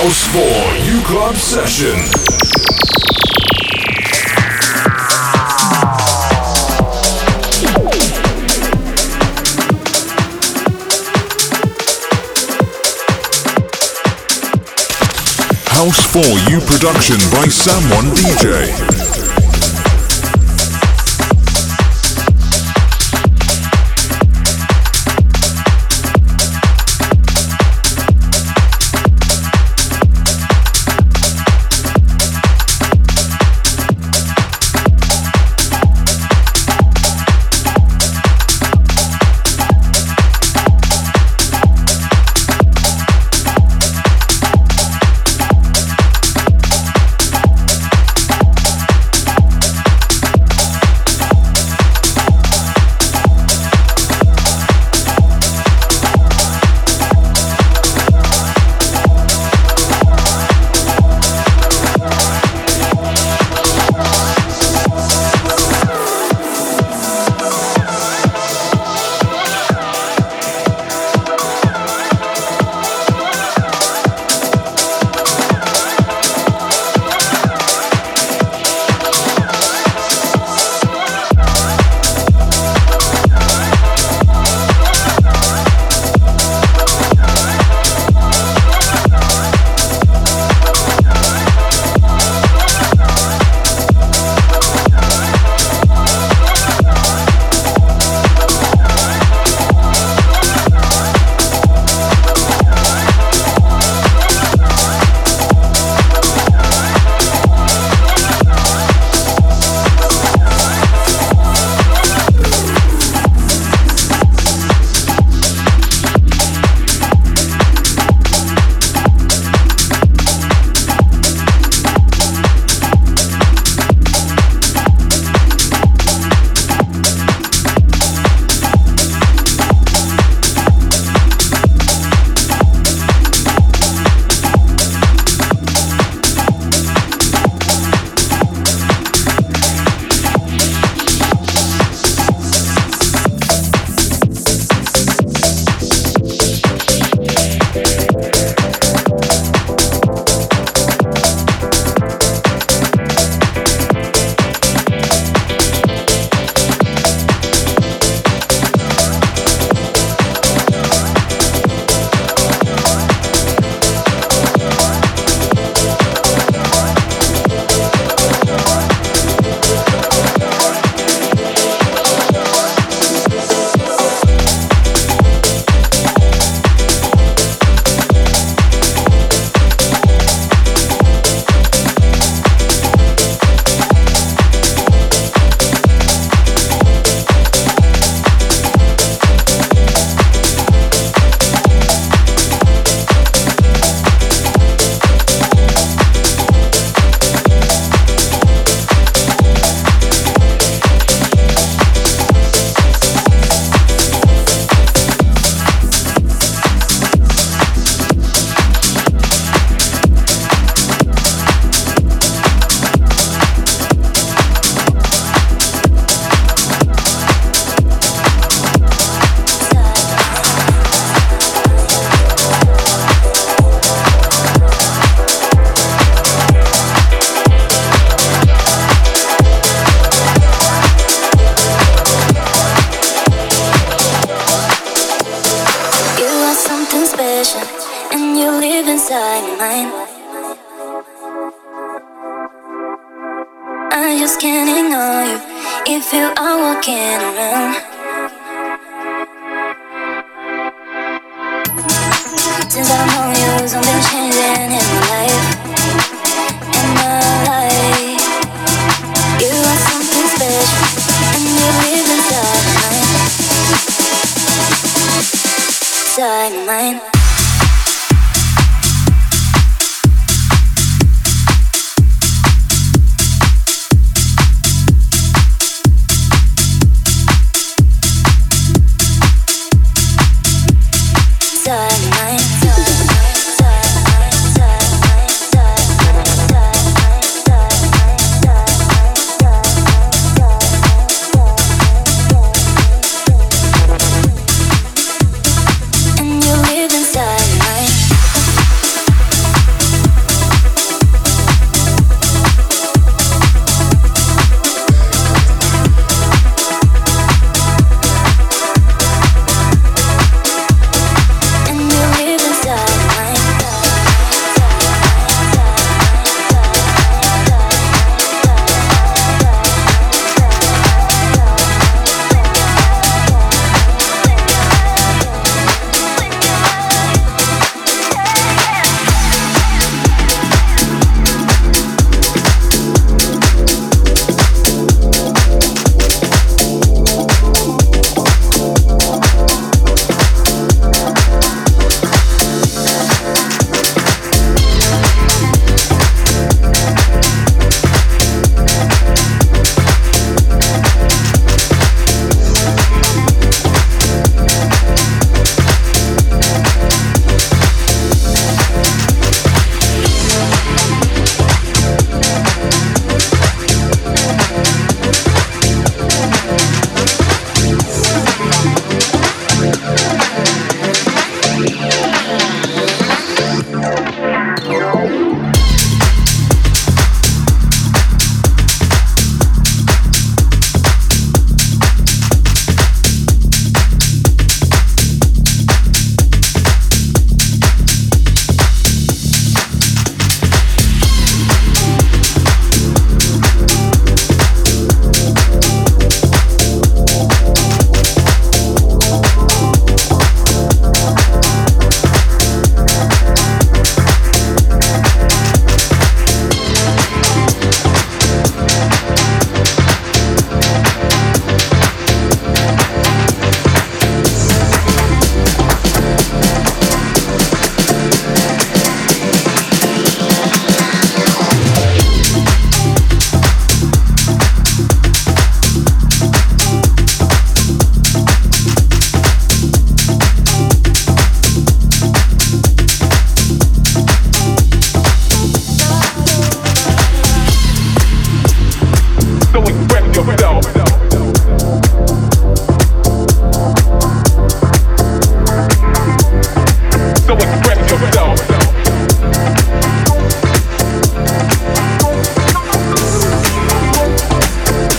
House 4 U Club Session. House 4U production by Sam1 DJ.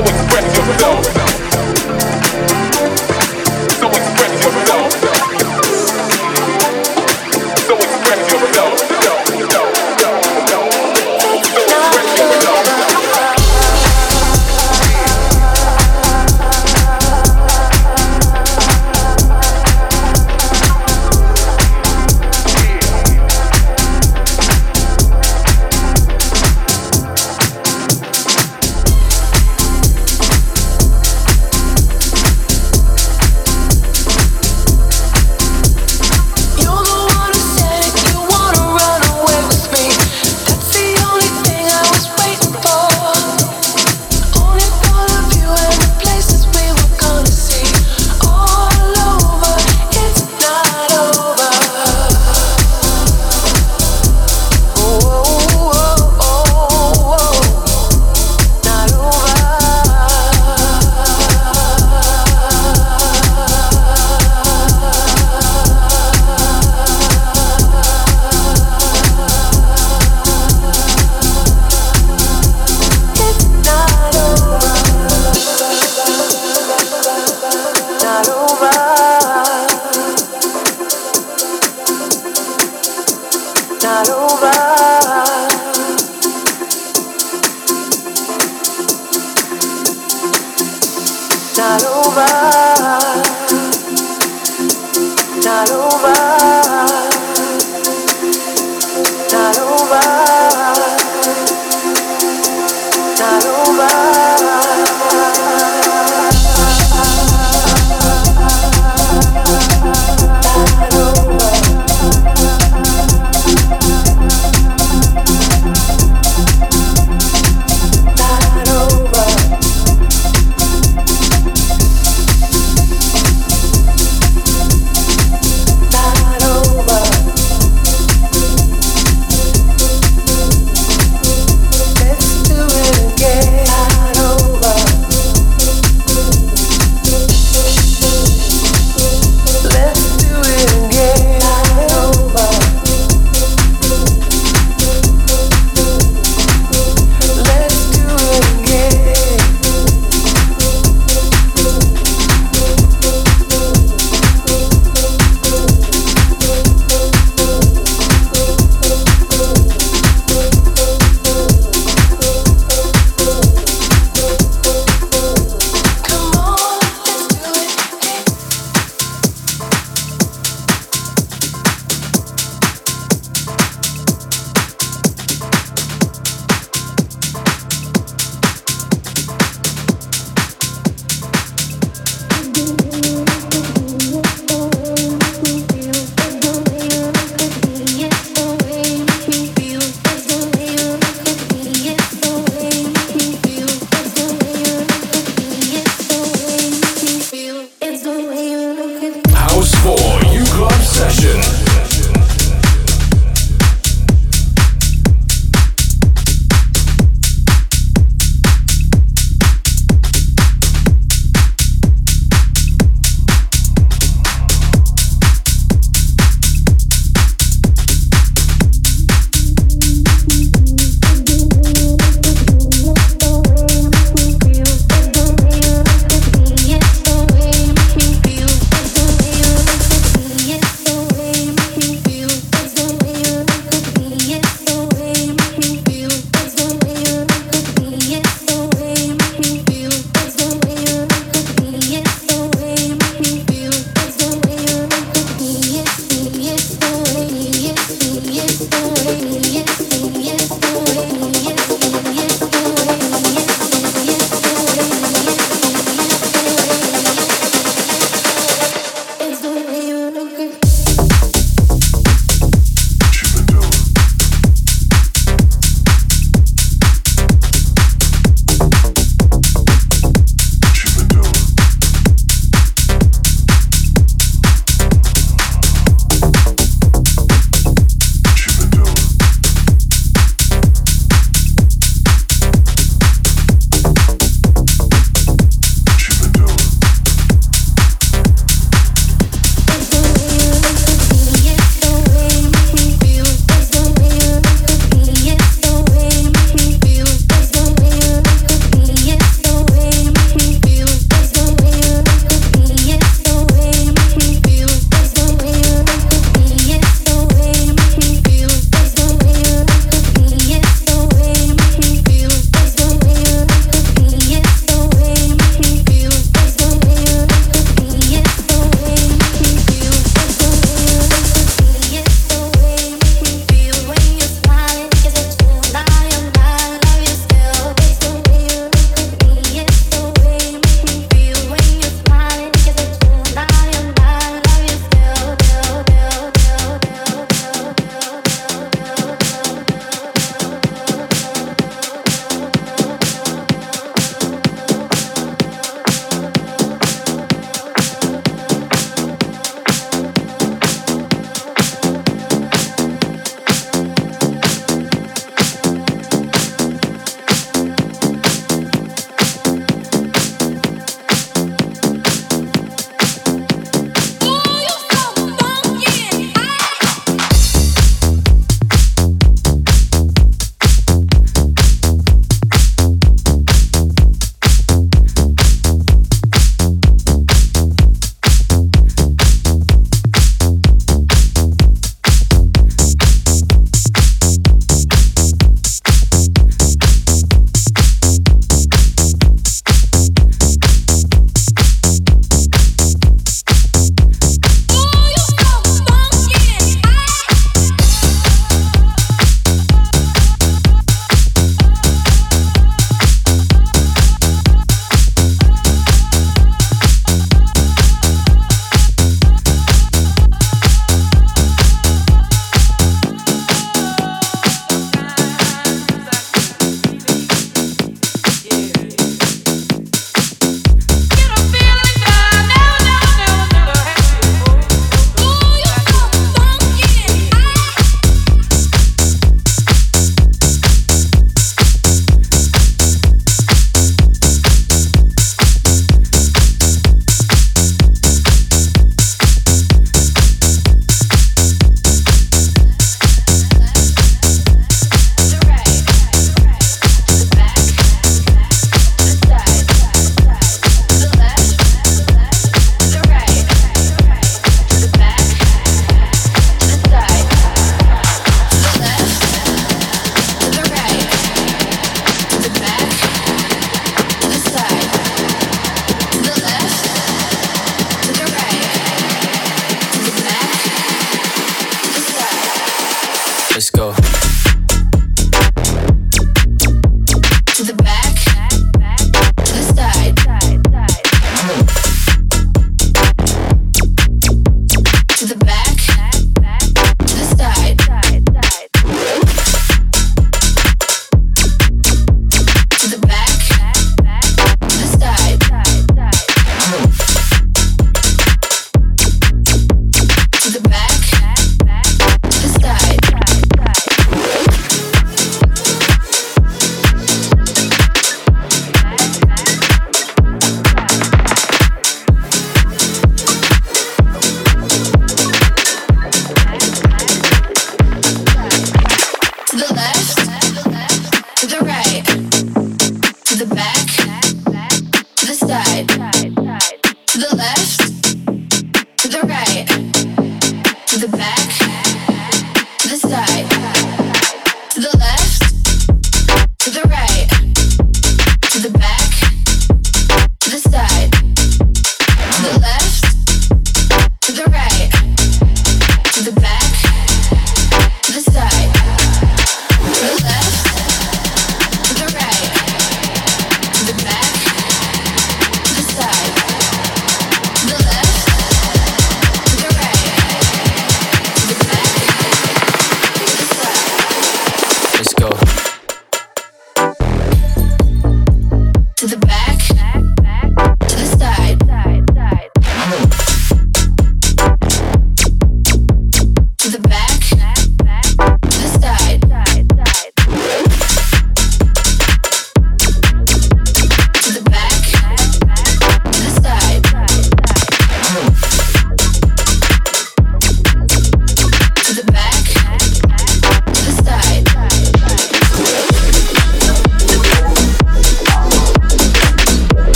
so express yourself.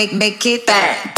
Make make it back.